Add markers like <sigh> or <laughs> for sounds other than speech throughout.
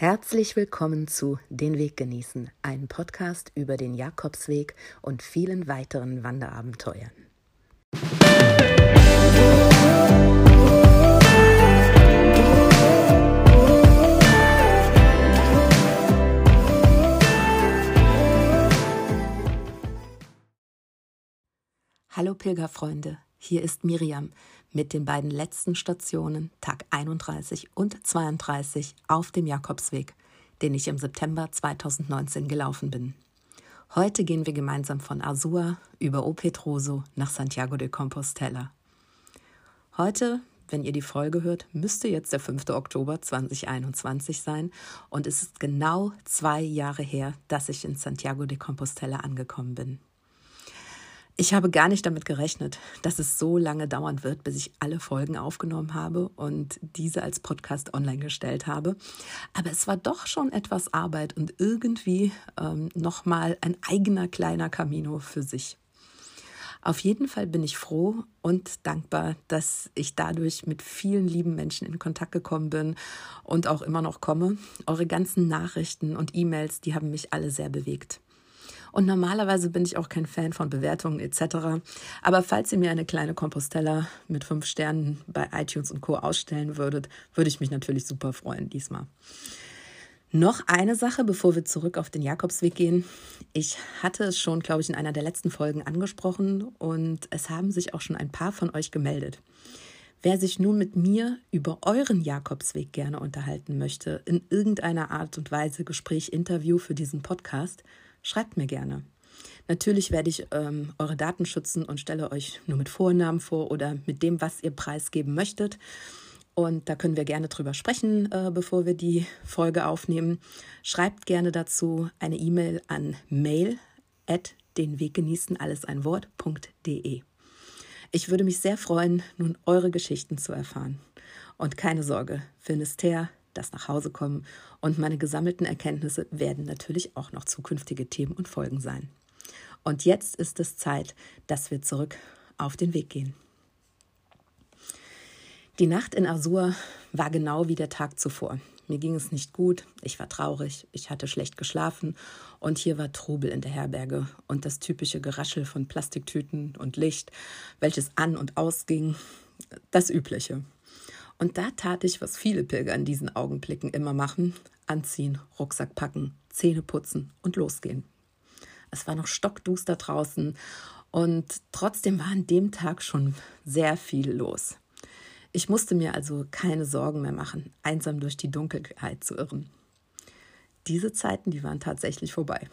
Herzlich willkommen zu Den Weg genießen, ein Podcast über den Jakobsweg und vielen weiteren Wanderabenteuern. Hallo Pilgerfreunde, hier ist Miriam mit den beiden letzten Stationen, Tag 31 und 32, auf dem Jakobsweg, den ich im September 2019 gelaufen bin. Heute gehen wir gemeinsam von Azua über O Petroso nach Santiago de Compostela. Heute, wenn ihr die Folge hört, müsste jetzt der 5. Oktober 2021 sein und es ist genau zwei Jahre her, dass ich in Santiago de Compostela angekommen bin. Ich habe gar nicht damit gerechnet, dass es so lange dauern wird, bis ich alle Folgen aufgenommen habe und diese als Podcast online gestellt habe. Aber es war doch schon etwas Arbeit und irgendwie ähm, nochmal ein eigener kleiner Camino für sich. Auf jeden Fall bin ich froh und dankbar, dass ich dadurch mit vielen lieben Menschen in Kontakt gekommen bin und auch immer noch komme. Eure ganzen Nachrichten und E-Mails, die haben mich alle sehr bewegt. Und normalerweise bin ich auch kein Fan von Bewertungen etc. Aber falls ihr mir eine kleine Compostella mit fünf Sternen bei iTunes und Co. ausstellen würdet, würde ich mich natürlich super freuen diesmal. Noch eine Sache, bevor wir zurück auf den Jakobsweg gehen. Ich hatte es schon, glaube ich, in einer der letzten Folgen angesprochen und es haben sich auch schon ein paar von euch gemeldet. Wer sich nun mit mir über euren Jakobsweg gerne unterhalten möchte, in irgendeiner Art und Weise Gespräch, Interview für diesen Podcast, Schreibt mir gerne. Natürlich werde ich ähm, eure Daten schützen und stelle euch nur mit Vornamen vor oder mit dem, was ihr preisgeben möchtet. Und da können wir gerne drüber sprechen, äh, bevor wir die Folge aufnehmen. Schreibt gerne dazu eine E-Mail an mail at denweggenießen alles ein Wort.de. Ich würde mich sehr freuen, nun eure Geschichten zu erfahren. Und keine Sorge, Finisterre das nach Hause kommen und meine gesammelten Erkenntnisse werden natürlich auch noch zukünftige Themen und Folgen sein. Und jetzt ist es Zeit, dass wir zurück auf den Weg gehen. Die Nacht in Azur war genau wie der Tag zuvor. Mir ging es nicht gut, ich war traurig, ich hatte schlecht geschlafen und hier war Trubel in der Herberge und das typische Geraschel von Plastiktüten und Licht, welches an und ausging, das übliche. Und da tat ich, was viele Pilger in diesen Augenblicken immer machen: anziehen, Rucksack packen, Zähne putzen und losgehen. Es war noch stockduster draußen und trotzdem war an dem Tag schon sehr viel los. Ich musste mir also keine Sorgen mehr machen, einsam durch die Dunkelheit zu irren. Diese Zeiten, die waren tatsächlich vorbei.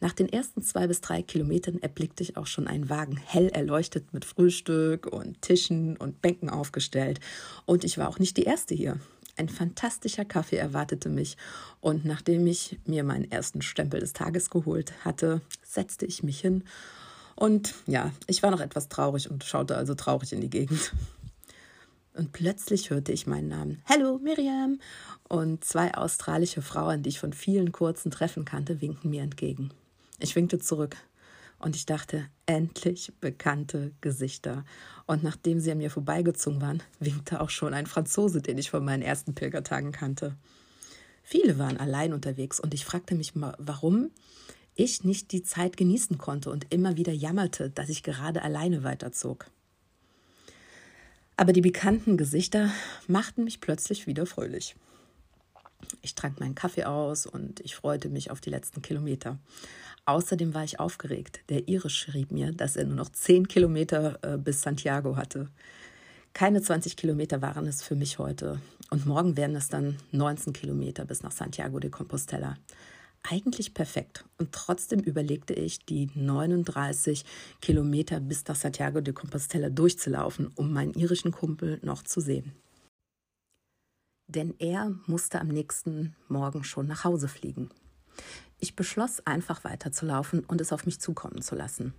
Nach den ersten zwei bis drei Kilometern erblickte ich auch schon einen Wagen, hell erleuchtet mit Frühstück und Tischen und Bänken aufgestellt. Und ich war auch nicht die Erste hier. Ein fantastischer Kaffee erwartete mich, und nachdem ich mir meinen ersten Stempel des Tages geholt hatte, setzte ich mich hin. Und ja, ich war noch etwas traurig und schaute also traurig in die Gegend. Und plötzlich hörte ich meinen Namen. Hallo, Miriam! Und zwei australische Frauen, die ich von vielen kurzen Treffen kannte, winkten mir entgegen. Ich winkte zurück und ich dachte, endlich bekannte Gesichter. Und nachdem sie an mir vorbeigezogen waren, winkte auch schon ein Franzose, den ich von meinen ersten Pilgertagen kannte. Viele waren allein unterwegs und ich fragte mich mal, warum ich nicht die Zeit genießen konnte und immer wieder jammerte, dass ich gerade alleine weiterzog. Aber die bekannten Gesichter machten mich plötzlich wieder fröhlich. Ich trank meinen Kaffee aus und ich freute mich auf die letzten Kilometer. Außerdem war ich aufgeregt. Der Irisch schrieb mir, dass er nur noch 10 Kilometer äh, bis Santiago hatte. Keine 20 Kilometer waren es für mich heute. Und morgen werden es dann 19 Kilometer bis nach Santiago de Compostela. Eigentlich perfekt. Und trotzdem überlegte ich, die 39 Kilometer bis nach Santiago de Compostela durchzulaufen, um meinen irischen Kumpel noch zu sehen. Denn er musste am nächsten Morgen schon nach Hause fliegen. Ich beschloss einfach weiterzulaufen und es auf mich zukommen zu lassen.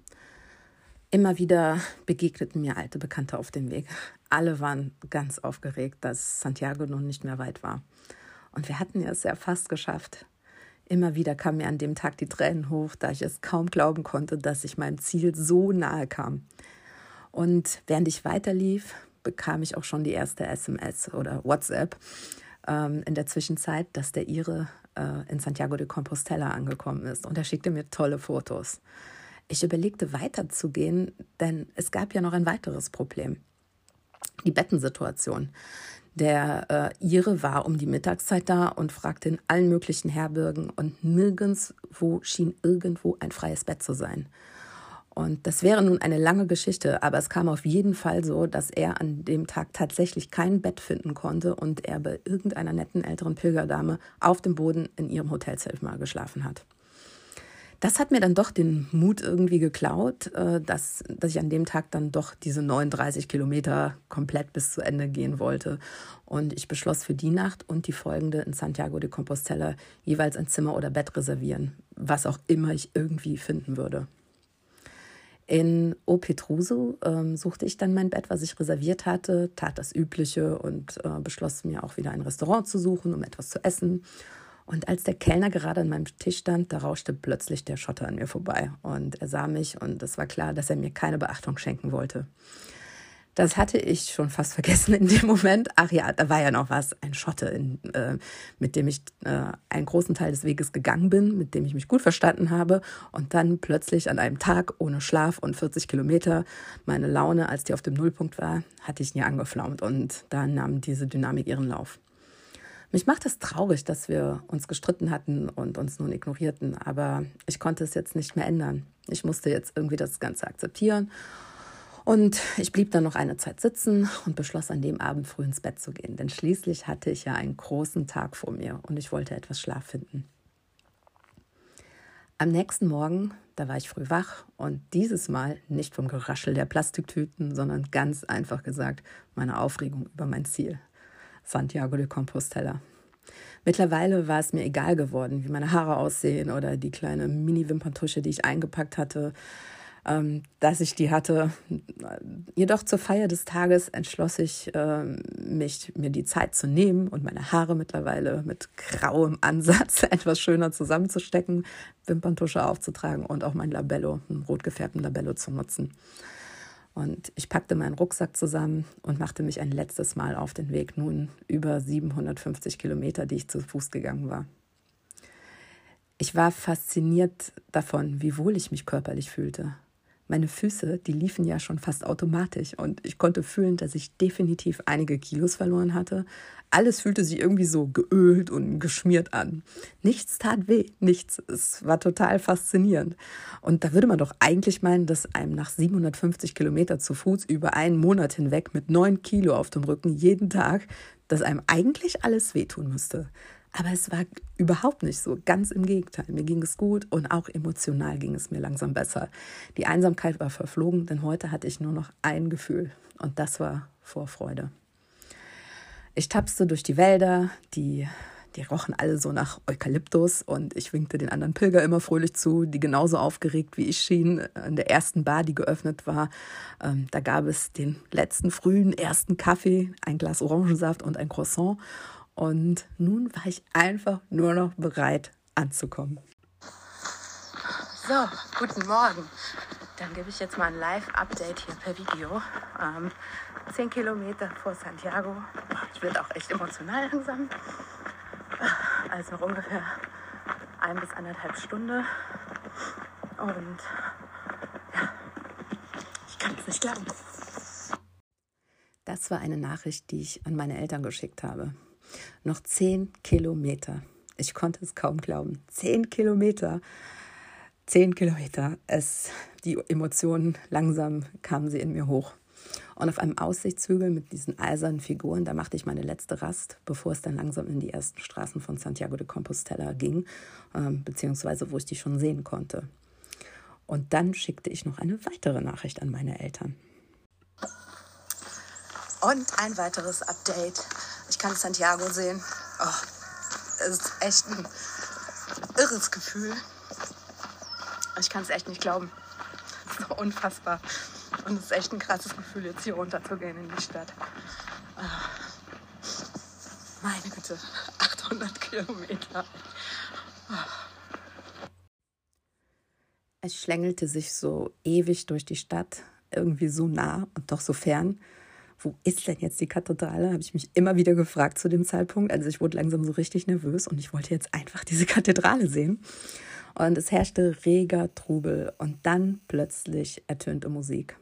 Immer wieder begegneten mir alte Bekannte auf dem Weg. Alle waren ganz aufgeregt, dass Santiago nun nicht mehr weit war. Und wir hatten es ja fast geschafft. Immer wieder kamen mir an dem Tag die Tränen hoch, da ich es kaum glauben konnte, dass ich meinem Ziel so nahe kam. Und während ich weiterlief, bekam ich auch schon die erste SMS oder WhatsApp ähm, in der Zwischenzeit, dass der Ire äh, in Santiago de Compostela angekommen ist und er schickte mir tolle Fotos. Ich überlegte weiterzugehen, denn es gab ja noch ein weiteres Problem. Die Bettensituation. Der äh, Ire war um die Mittagszeit da und fragte in allen möglichen Herbergen und nirgendwo schien irgendwo ein freies Bett zu sein. Und das wäre nun eine lange Geschichte, aber es kam auf jeden Fall so, dass er an dem Tag tatsächlich kein Bett finden konnte und er bei irgendeiner netten älteren Pilgerdame auf dem Boden in ihrem Hotelzimmer geschlafen hat. Das hat mir dann doch den Mut irgendwie geklaut, äh, dass, dass ich an dem Tag dann doch diese 39 Kilometer komplett bis zu Ende gehen wollte. Und ich beschloss für die Nacht und die folgende in Santiago de Compostela jeweils ein Zimmer oder Bett reservieren, was auch immer ich irgendwie finden würde. In O Petruso ähm, suchte ich dann mein Bett, was ich reserviert hatte, tat das Übliche und äh, beschloss mir auch wieder ein Restaurant zu suchen, um etwas zu essen. Und als der Kellner gerade an meinem Tisch stand, da rauschte plötzlich der Schotter an mir vorbei. Und er sah mich und es war klar, dass er mir keine Beachtung schenken wollte. Das hatte ich schon fast vergessen in dem Moment. Ach ja, da war ja noch was, ein Schotte, in, äh, mit dem ich äh, einen großen Teil des Weges gegangen bin, mit dem ich mich gut verstanden habe. Und dann plötzlich an einem Tag ohne Schlaf und 40 Kilometer, meine Laune, als die auf dem Nullpunkt war, hatte ich nie angeflammt. Und da nahm diese Dynamik ihren Lauf. Mich macht es traurig, dass wir uns gestritten hatten und uns nun ignorierten, aber ich konnte es jetzt nicht mehr ändern. Ich musste jetzt irgendwie das Ganze akzeptieren und ich blieb dann noch eine Zeit sitzen und beschloss an dem Abend früh ins Bett zu gehen, denn schließlich hatte ich ja einen großen Tag vor mir und ich wollte etwas Schlaf finden. Am nächsten Morgen, da war ich früh wach und dieses Mal nicht vom Geraschel der Plastiktüten, sondern ganz einfach gesagt meine Aufregung über mein Ziel, Santiago de Compostela. Mittlerweile war es mir egal geworden, wie meine Haare aussehen oder die kleine Mini-Wimperntusche, die ich eingepackt hatte ähm, dass ich die hatte. Jedoch zur Feier des Tages entschloss ich ähm, mich, mir die Zeit zu nehmen und meine Haare mittlerweile mit grauem Ansatz <laughs> etwas schöner zusammenzustecken, Wimperntusche aufzutragen und auch mein Labello, einen rot gefärbten Labello zu nutzen. Und ich packte meinen Rucksack zusammen und machte mich ein letztes Mal auf den Weg, nun über 750 Kilometer, die ich zu Fuß gegangen war. Ich war fasziniert davon, wie wohl ich mich körperlich fühlte meine Füße, die liefen ja schon fast automatisch und ich konnte fühlen, dass ich definitiv einige Kilos verloren hatte. Alles fühlte sich irgendwie so geölt und geschmiert an. Nichts tat weh, nichts. Es war total faszinierend. Und da würde man doch eigentlich meinen, dass einem nach 750 Kilometer zu Fuß über einen Monat hinweg mit neun Kilo auf dem Rücken jeden Tag, dass einem eigentlich alles wehtun müsste. Aber es war überhaupt nicht so, ganz im Gegenteil. Mir ging es gut und auch emotional ging es mir langsam besser. Die Einsamkeit war verflogen, denn heute hatte ich nur noch ein Gefühl und das war Vorfreude. Ich tapste durch die Wälder, die, die rochen alle so nach Eukalyptus und ich winkte den anderen Pilger immer fröhlich zu, die genauso aufgeregt wie ich schien. In der ersten Bar, die geöffnet war, ähm, da gab es den letzten frühen ersten Kaffee, ein Glas Orangensaft und ein Croissant. Und nun war ich einfach nur noch bereit anzukommen. So, guten Morgen. Dann gebe ich jetzt mal ein Live-Update hier per Video. Ähm, 10 Kilometer vor Santiago. Ich werde auch echt emotional langsam. Also noch ungefähr ein bis anderthalb Stunden. Und ja, ich kann es nicht glauben. Das war eine Nachricht, die ich an meine Eltern geschickt habe. Noch zehn Kilometer. Ich konnte es kaum glauben. Zehn Kilometer. Zehn Kilometer. Es, die Emotionen, langsam kamen sie in mir hoch. Und auf einem Aussichtshügel mit diesen eisernen Figuren, da machte ich meine letzte Rast, bevor es dann langsam in die ersten Straßen von Santiago de Compostela ging, ähm, beziehungsweise wo ich die schon sehen konnte. Und dann schickte ich noch eine weitere Nachricht an meine Eltern. Und ein weiteres Update. Ich kann Santiago sehen. Oh, es ist echt ein irres Gefühl. Ich kann es echt nicht glauben. <laughs> Es ist unfassbar. Und es ist echt ein krasses Gefühl, jetzt hier runter zu gehen in die Stadt. Oh. Meine Güte, <laughs> 800 Kilometer. Es schlängelte sich so ewig durch die Stadt, irgendwie so nah und doch so fern. Wo ist denn jetzt die Kathedrale? Habe ich mich immer wieder gefragt zu dem Zeitpunkt. Also ich wurde langsam so richtig nervös und ich wollte jetzt einfach diese Kathedrale sehen. Und es herrschte reger Trubel und dann plötzlich ertönte Musik.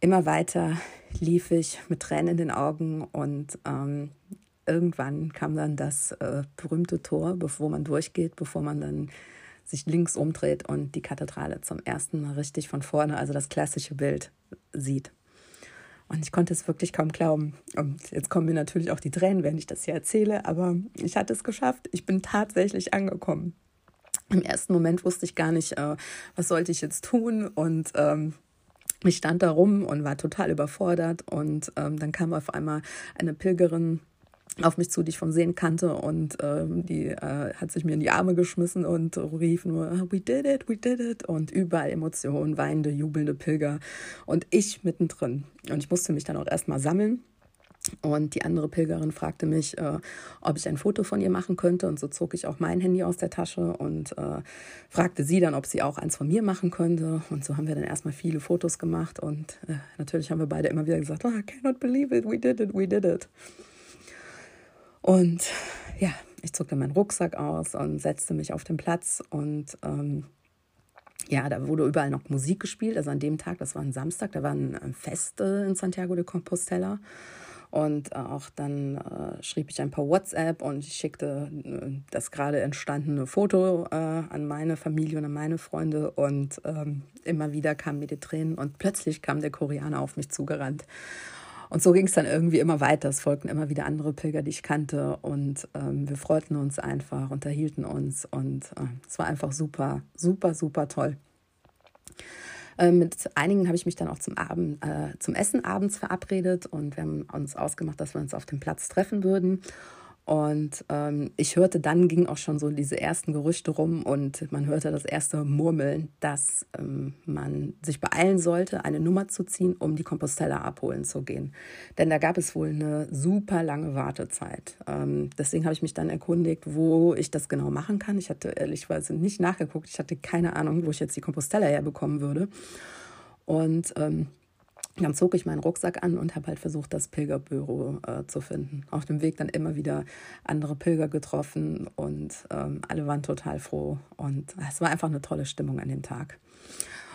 Immer weiter lief ich mit Tränen in den Augen und ähm, irgendwann kam dann das äh, berühmte Tor, bevor man durchgeht, bevor man dann sich links umdreht und die Kathedrale zum ersten Mal richtig von vorne, also das klassische Bild, sieht. Und ich konnte es wirklich kaum glauben. Und jetzt kommen mir natürlich auch die Tränen, wenn ich das hier erzähle, aber ich hatte es geschafft. Ich bin tatsächlich angekommen. Im ersten Moment wusste ich gar nicht, äh, was sollte ich jetzt tun und ähm, ich stand da rum und war total überfordert und ähm, dann kam auf einmal eine Pilgerin auf mich zu, die ich vom Sehen kannte und ähm, die äh, hat sich mir in die Arme geschmissen und rief nur, we did it, we did it und überall Emotionen, weinende, jubelnde Pilger und ich mittendrin. Und ich musste mich dann auch erstmal sammeln und die andere Pilgerin fragte mich, äh, ob ich ein Foto von ihr machen könnte. Und so zog ich auch mein Handy aus der Tasche und äh, fragte sie dann, ob sie auch eins von mir machen könnte. Und so haben wir dann erstmal viele Fotos gemacht. Und äh, natürlich haben wir beide immer wieder gesagt, oh, I cannot believe it, we did it, we did it. Und ja, ich zog dann meinen Rucksack aus und setzte mich auf den Platz und ähm, ja, da wurde überall noch Musik gespielt. Also an dem Tag, das war ein Samstag, da waren Feste in Santiago de Compostela. Und auch dann äh, schrieb ich ein paar WhatsApp und ich schickte äh, das gerade entstandene Foto äh, an meine Familie und an meine Freunde. Und ähm, immer wieder kamen mir die Tränen und plötzlich kam der Koreaner auf mich zugerannt und so ging es dann irgendwie immer weiter. Es folgten immer wieder andere Pilger, die ich kannte. Und ähm, wir freuten uns einfach, unterhielten uns. Und äh, es war einfach super, super, super toll. Äh, mit einigen habe ich mich dann auch zum, Abend, äh, zum Essen abends verabredet und wir haben uns ausgemacht, dass wir uns auf dem Platz treffen würden. Und ähm, ich hörte, dann gingen auch schon so diese ersten Gerüchte rum und man hörte das erste Murmeln, dass ähm, man sich beeilen sollte, eine Nummer zu ziehen, um die Compostella abholen zu gehen. Denn da gab es wohl eine super lange Wartezeit. Ähm, deswegen habe ich mich dann erkundigt, wo ich das genau machen kann. Ich hatte ehrlichweise nicht nachgeguckt. Ich hatte keine Ahnung, wo ich jetzt die Compostella herbekommen würde. Und ähm, dann zog ich meinen Rucksack an und habe halt versucht, das Pilgerbüro äh, zu finden. Auf dem Weg dann immer wieder andere Pilger getroffen und ähm, alle waren total froh. Und es war einfach eine tolle Stimmung an dem Tag.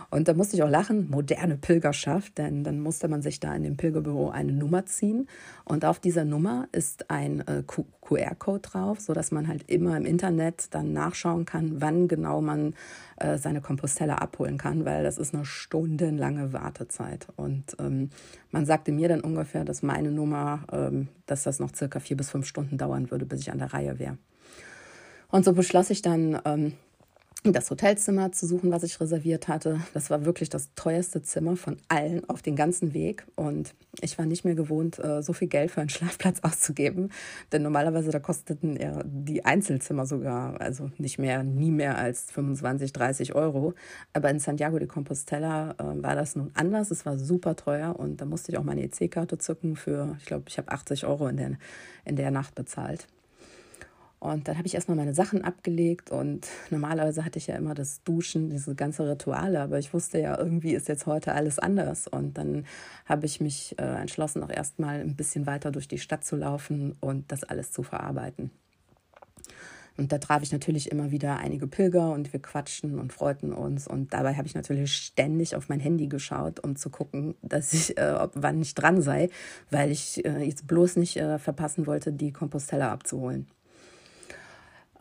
Und da musste ich auch lachen, moderne Pilgerschaft, denn dann musste man sich da in dem Pilgerbüro eine Nummer ziehen. Und auf dieser Nummer ist ein äh, QR-Code drauf, sodass man halt immer im Internet dann nachschauen kann, wann genau man äh, seine Compostella abholen kann, weil das ist eine stundenlange Wartezeit. Und ähm, man sagte mir dann ungefähr, dass meine Nummer, ähm, dass das noch circa vier bis fünf Stunden dauern würde, bis ich an der Reihe wäre. Und so beschloss ich dann, ähm, das Hotelzimmer zu suchen, was ich reserviert hatte. Das war wirklich das teuerste Zimmer von allen auf den ganzen Weg. Und ich war nicht mehr gewohnt, äh, so viel Geld für einen <laughs> Schlafplatz auszugeben. Denn normalerweise da kosteten ja die Einzelzimmer sogar, also nicht mehr, nie mehr als 25, 30 Euro. Aber in Santiago de Compostela äh, war das nun anders. Es war super teuer und da musste ich auch meine EC-Karte zücken für, ich glaube, ich habe 80 Euro in der, in der Nacht bezahlt. Und dann habe ich erstmal meine Sachen abgelegt und <laughs> normalerweise hatte ich ja immer das Duschen, diese ganze Rituale, aber ich wusste ja, irgendwie ist jetzt heute alles anders. Und dann habe ich mich äh, entschlossen, auch erstmal ein bisschen weiter durch die Stadt zu laufen und das alles zu verarbeiten. Und da traf ich natürlich immer wieder einige Pilger und wir quatschten und freuten uns. Und dabei habe ich natürlich ständig auf mein Handy geschaut, um zu gucken, dass ich, äh, ob, wann ich dran sei, weil ich äh, jetzt bloß nicht äh, verpassen wollte, die Compostella abzuholen.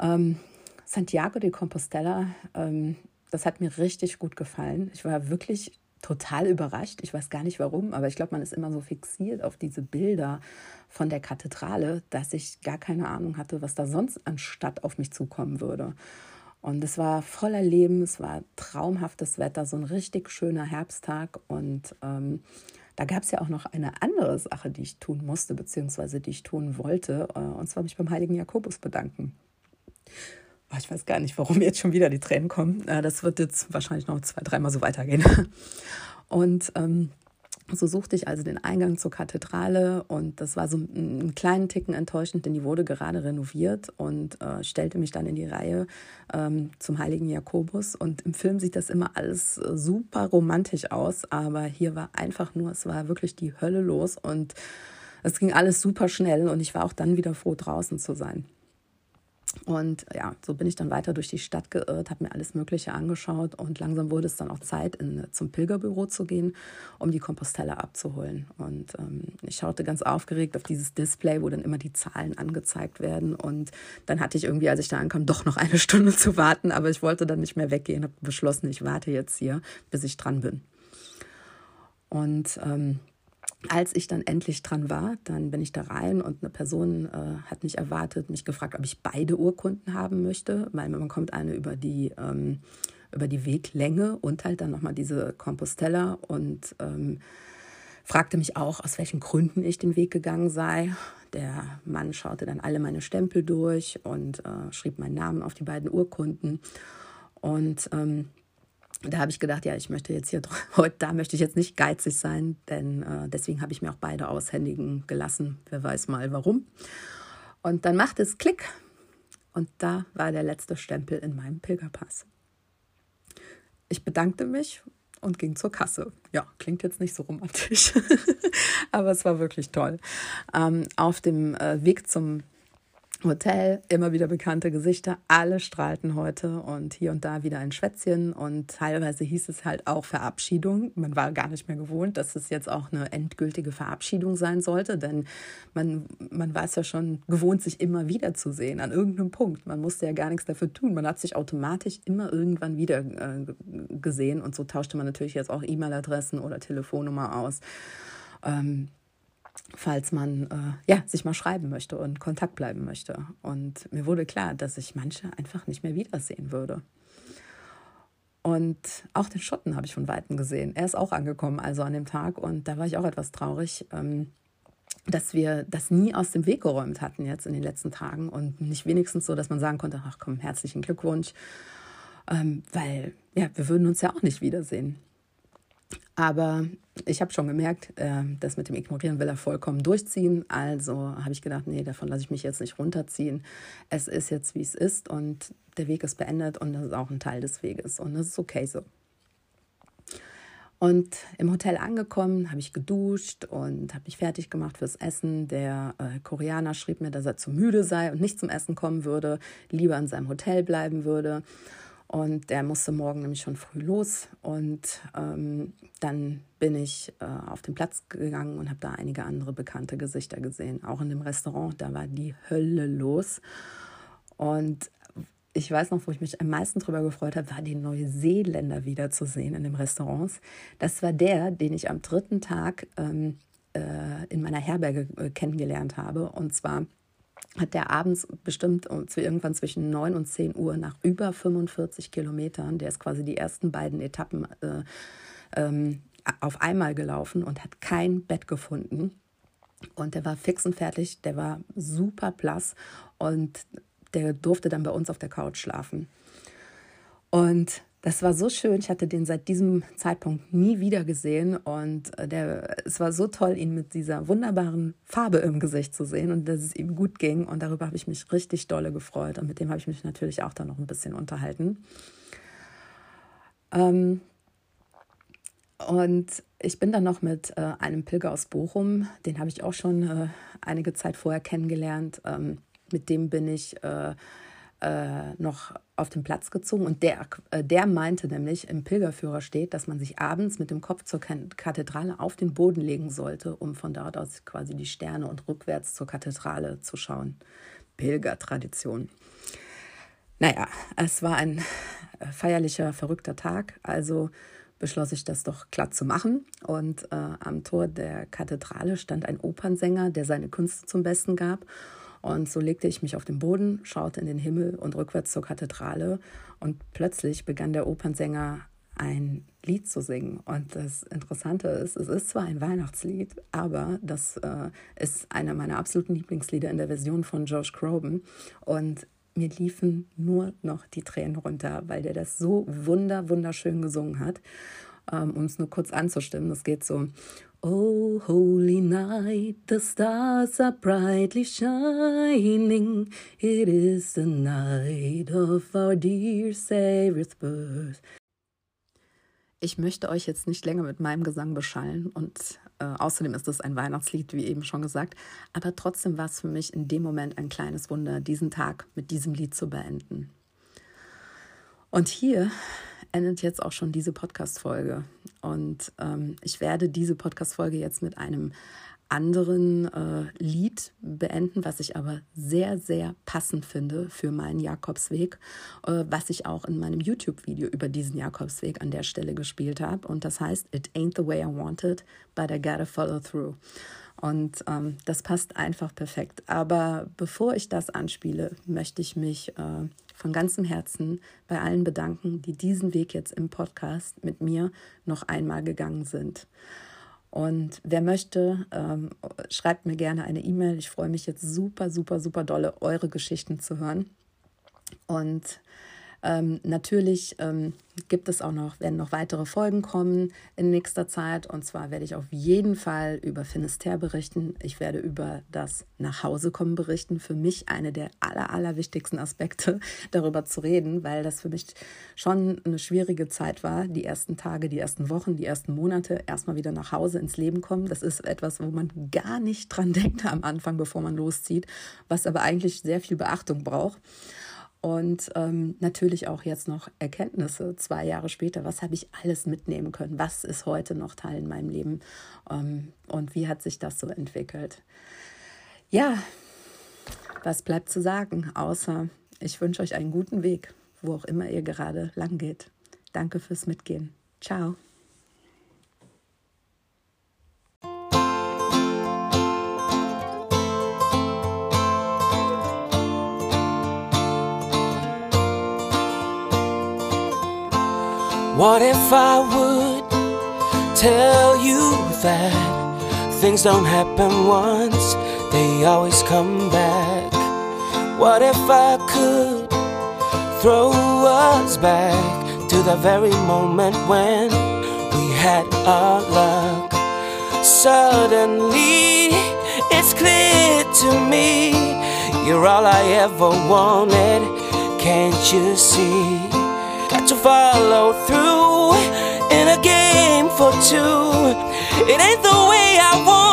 Ähm, Santiago de Compostela, ähm, das hat mir richtig gut gefallen. Ich war wirklich total überrascht. Ich weiß gar nicht warum, aber ich glaube, man ist immer so fixiert auf diese Bilder von der Kathedrale, dass ich gar keine Ahnung hatte, was da sonst an Stadt auf mich zukommen würde. Und es war voller Leben, es war traumhaftes Wetter, so ein richtig schöner Herbsttag. Und ähm, da gab es ja auch noch eine andere Sache, die ich tun musste, beziehungsweise die ich tun wollte. Äh, und zwar mich beim heiligen Jakobus bedanken. Oh, ich weiß gar nicht, warum jetzt schon wieder die Tränen kommen. Äh, das wird jetzt wahrscheinlich noch zwei, dreimal so weitergehen. Und ähm, So suchte ich also den Eingang zur Kathedrale und das war so einen kleinen Ticken enttäuschend, denn die wurde gerade renoviert und äh, stellte mich dann in die Reihe ähm, zum heiligen Jakobus. Und im Film sieht das immer alles äh, super romantisch aus, aber hier war einfach nur, es war wirklich die Hölle los und es ging alles super schnell und ich war auch dann wieder froh, draußen zu sein. Und ja, so bin ich dann weiter durch die Stadt geirrt, habe mir alles Mögliche angeschaut und langsam wurde es dann auch Zeit, in, zum Pilgerbüro zu gehen, um die Kompostelle abzuholen. Und ähm, ich schaute ganz aufgeregt auf dieses Display, wo dann immer die Zahlen angezeigt werden. Und dann hatte ich irgendwie, als ich da ankam, doch noch eine <laughs> Stunde zu warten, aber ich wollte dann nicht mehr weggehen, habe beschlossen, ich warte jetzt hier, bis ich dran bin. Und ähm, als ich dann endlich dran war, dann bin ich da rein und eine Person äh, hat mich erwartet, mich gefragt, ob ich beide Urkunden haben möchte, weil man kommt eine über die, ähm, über die Weglänge und halt dann nochmal diese Compostella und ähm, fragte mich auch, aus welchen Gründen ich den Weg gegangen sei. Der Mann schaute dann alle meine Stempel durch und äh, schrieb meinen Namen auf die beiden Urkunden. Und ähm, da habe ich gedacht, ja, ich möchte jetzt hier <laughs> heute, da möchte ich jetzt nicht geizig sein, denn äh, deswegen habe ich mir auch beide aushändigen gelassen. Wer weiß mal warum. Und dann macht es Klick und da war der letzte Stempel in meinem Pilgerpass. Ich bedankte mich und ging zur Kasse. Ja, klingt jetzt nicht so romantisch, <laughs> aber es war wirklich toll. Ähm, auf dem äh, Weg zum Hotel, immer wieder bekannte Gesichter, alle strahlten heute und hier und da wieder ein Schwätzchen und teilweise hieß es halt auch Verabschiedung. Man war gar nicht mehr gewohnt, dass es jetzt auch eine endgültige Verabschiedung sein sollte, denn man, man war es ja schon gewohnt, sich immer wieder zu sehen an irgendeinem Punkt. Man musste ja gar nichts dafür tun. Man hat sich automatisch immer irgendwann wieder äh, gesehen und so tauschte man natürlich jetzt auch E-Mail-Adressen oder Telefonnummer aus. Ähm, falls man äh, ja, sich mal schreiben möchte und Kontakt bleiben möchte. Und mir wurde klar, dass ich manche einfach nicht mehr wiedersehen würde. Und auch den Schotten habe ich von Weitem gesehen. Er ist auch angekommen, also an dem Tag. Und da war ich auch etwas traurig, ähm, dass wir das nie aus dem Weg geräumt hatten jetzt in den letzten Tagen. Und nicht wenigstens so, dass man sagen konnte, ach komm, herzlichen Glückwunsch. Ähm, weil ja, wir würden uns ja auch nicht wiedersehen. Aber ich habe schon gemerkt, äh, das mit dem Ignorieren will er vollkommen durchziehen. Also habe ich gedacht, nee, davon lasse ich mich jetzt nicht runterziehen. Es ist jetzt, wie es ist und der Weg ist beendet und das ist auch ein Teil des Weges und das ist okay so. Und im Hotel angekommen, habe ich geduscht und habe mich fertig gemacht fürs Essen. Der äh, Koreaner schrieb mir, dass er zu müde sei und nicht zum Essen kommen würde, lieber in seinem Hotel bleiben würde. Und der musste morgen nämlich schon früh los. Und ähm, dann bin ich äh, auf den Platz gegangen und habe da einige andere bekannte Gesichter gesehen. Auch in dem Restaurant, da war die Hölle los. Und ich weiß noch, wo ich mich am meisten darüber gefreut habe, war den Neuseeländer wiederzusehen in dem Restaurant. Das war der, den ich am dritten Tag ähm, äh, in meiner Herberge äh, kennengelernt habe. Und zwar hat der abends bestimmt zu irgendwann zwischen 9 und 10 Uhr nach über 45 Kilometern, der ist quasi die ersten beiden Etappen äh, ähm, auf einmal gelaufen und hat kein Bett gefunden. Und der war fix und fertig, der war super blass und der durfte dann bei uns auf der Couch schlafen. Und das war so schön. Ich hatte den seit diesem Zeitpunkt nie wieder gesehen und äh, der, es war so toll, ihn mit dieser wunderbaren Farbe im Gesicht zu sehen und dass es ihm gut ging. Und darüber habe ich mich richtig dolle gefreut und mit dem habe ich mich natürlich auch dann noch ein bisschen unterhalten. Ähm, und ich bin dann noch mit äh, einem Pilger aus Bochum, den habe ich auch schon äh, einige Zeit vorher kennengelernt. Ähm, mit dem bin ich äh, äh, noch auf den Platz gezogen und der, äh, der meinte nämlich, im Pilgerführer steht, dass man sich abends mit dem Kopf zur Kathedrale auf den Boden legen sollte, um von dort aus quasi die Sterne und rückwärts zur Kathedrale zu schauen. Pilgertradition. Naja, es war ein äh, feierlicher, verrückter Tag, also beschloss ich das doch glatt zu machen. Und äh, am Tor der Kathedrale stand ein Opernsänger, der seine Künste zum Besten gab. Und so legte ich mich auf den Boden, schaute in den Himmel und rückwärts zur Kathedrale. Und plötzlich begann der Opernsänger ein Lied zu singen. Und das Interessante ist, es ist zwar ein Weihnachtslied, aber das äh, ist einer meiner absoluten Lieblingslieder in der Version von George Groban. Und mir liefen nur noch die Tränen runter, weil der das so wunder, wunderschön gesungen hat. Ähm, um es nur kurz anzustimmen. Es geht so. Oh, holy night, the stars are brightly shining. It is the night of our dear Savior's birth. Ich möchte euch jetzt nicht länger mit meinem Gesang beschallen und äh, außerdem ist es ein Weihnachtslied, wie eben schon gesagt. Aber trotzdem war es für mich in dem Moment ein kleines Wunder, diesen Tag mit diesem Lied zu beenden. Und hier endet jetzt auch schon diese Podcast-Folge. Und ähm, ich werde diese Podcast-Folge jetzt mit einem anderen äh, Lied beenden, was ich aber sehr, sehr passend finde für meinen Jakobsweg, äh, was ich auch in meinem YouTube-Video über diesen Jakobsweg an der Stelle gespielt habe. Und das heißt, It ain't the way I wanted, but I gotta follow through. Und ähm, das passt einfach perfekt. Aber bevor ich das anspiele, möchte ich mich äh, von ganzem Herzen bei allen bedanken, die diesen Weg jetzt im Podcast mit mir noch einmal gegangen sind. Und wer möchte, ähm, schreibt mir gerne eine E-Mail. Ich freue mich jetzt super, super, super dolle, eure Geschichten zu hören. Und ähm, natürlich ähm, gibt es auch noch, werden noch weitere Folgen kommen in nächster Zeit. Und zwar werde ich auf jeden Fall über Finisterre berichten. Ich werde über das Nachhausekommen berichten. Für mich eine der aller, aller wichtigsten Aspekte, <laughs> darüber zu reden, weil das für mich schon eine schwierige Zeit war. Die ersten Tage, die ersten Wochen, die ersten Monate, erstmal wieder nach Hause ins Leben kommen. Das ist etwas, wo man gar nicht dran denkt am Anfang, bevor man loszieht, was aber eigentlich sehr viel Beachtung braucht. Und ähm, natürlich auch jetzt noch Erkenntnisse, zwei Jahre später. Was habe ich alles mitnehmen können? Was ist heute noch Teil in meinem Leben? Ähm, und wie hat sich das so entwickelt? Ja, was bleibt zu sagen, außer ich wünsche euch einen guten Weg, wo auch immer ihr gerade lang geht. Danke fürs Mitgehen. Ciao. What if I would tell you that things don't happen once, they always come back? What if I could throw us back to the very moment when we had our luck? Suddenly, it's clear to me you're all I ever wanted. Can't you see? Got to follow through for two. It ain't the way I want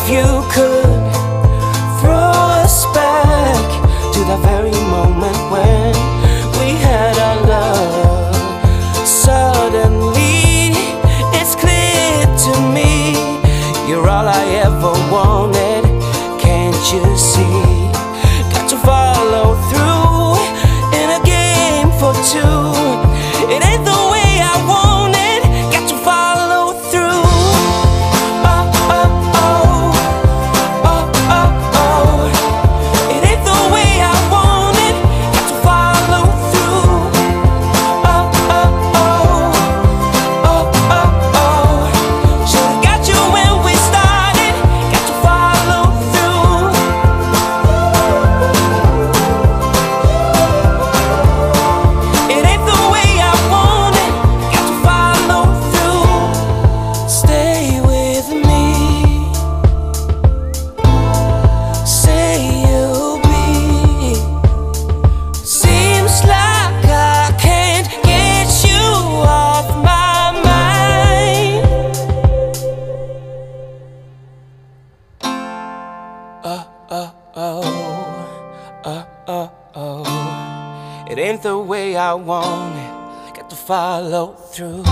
if you could follow through.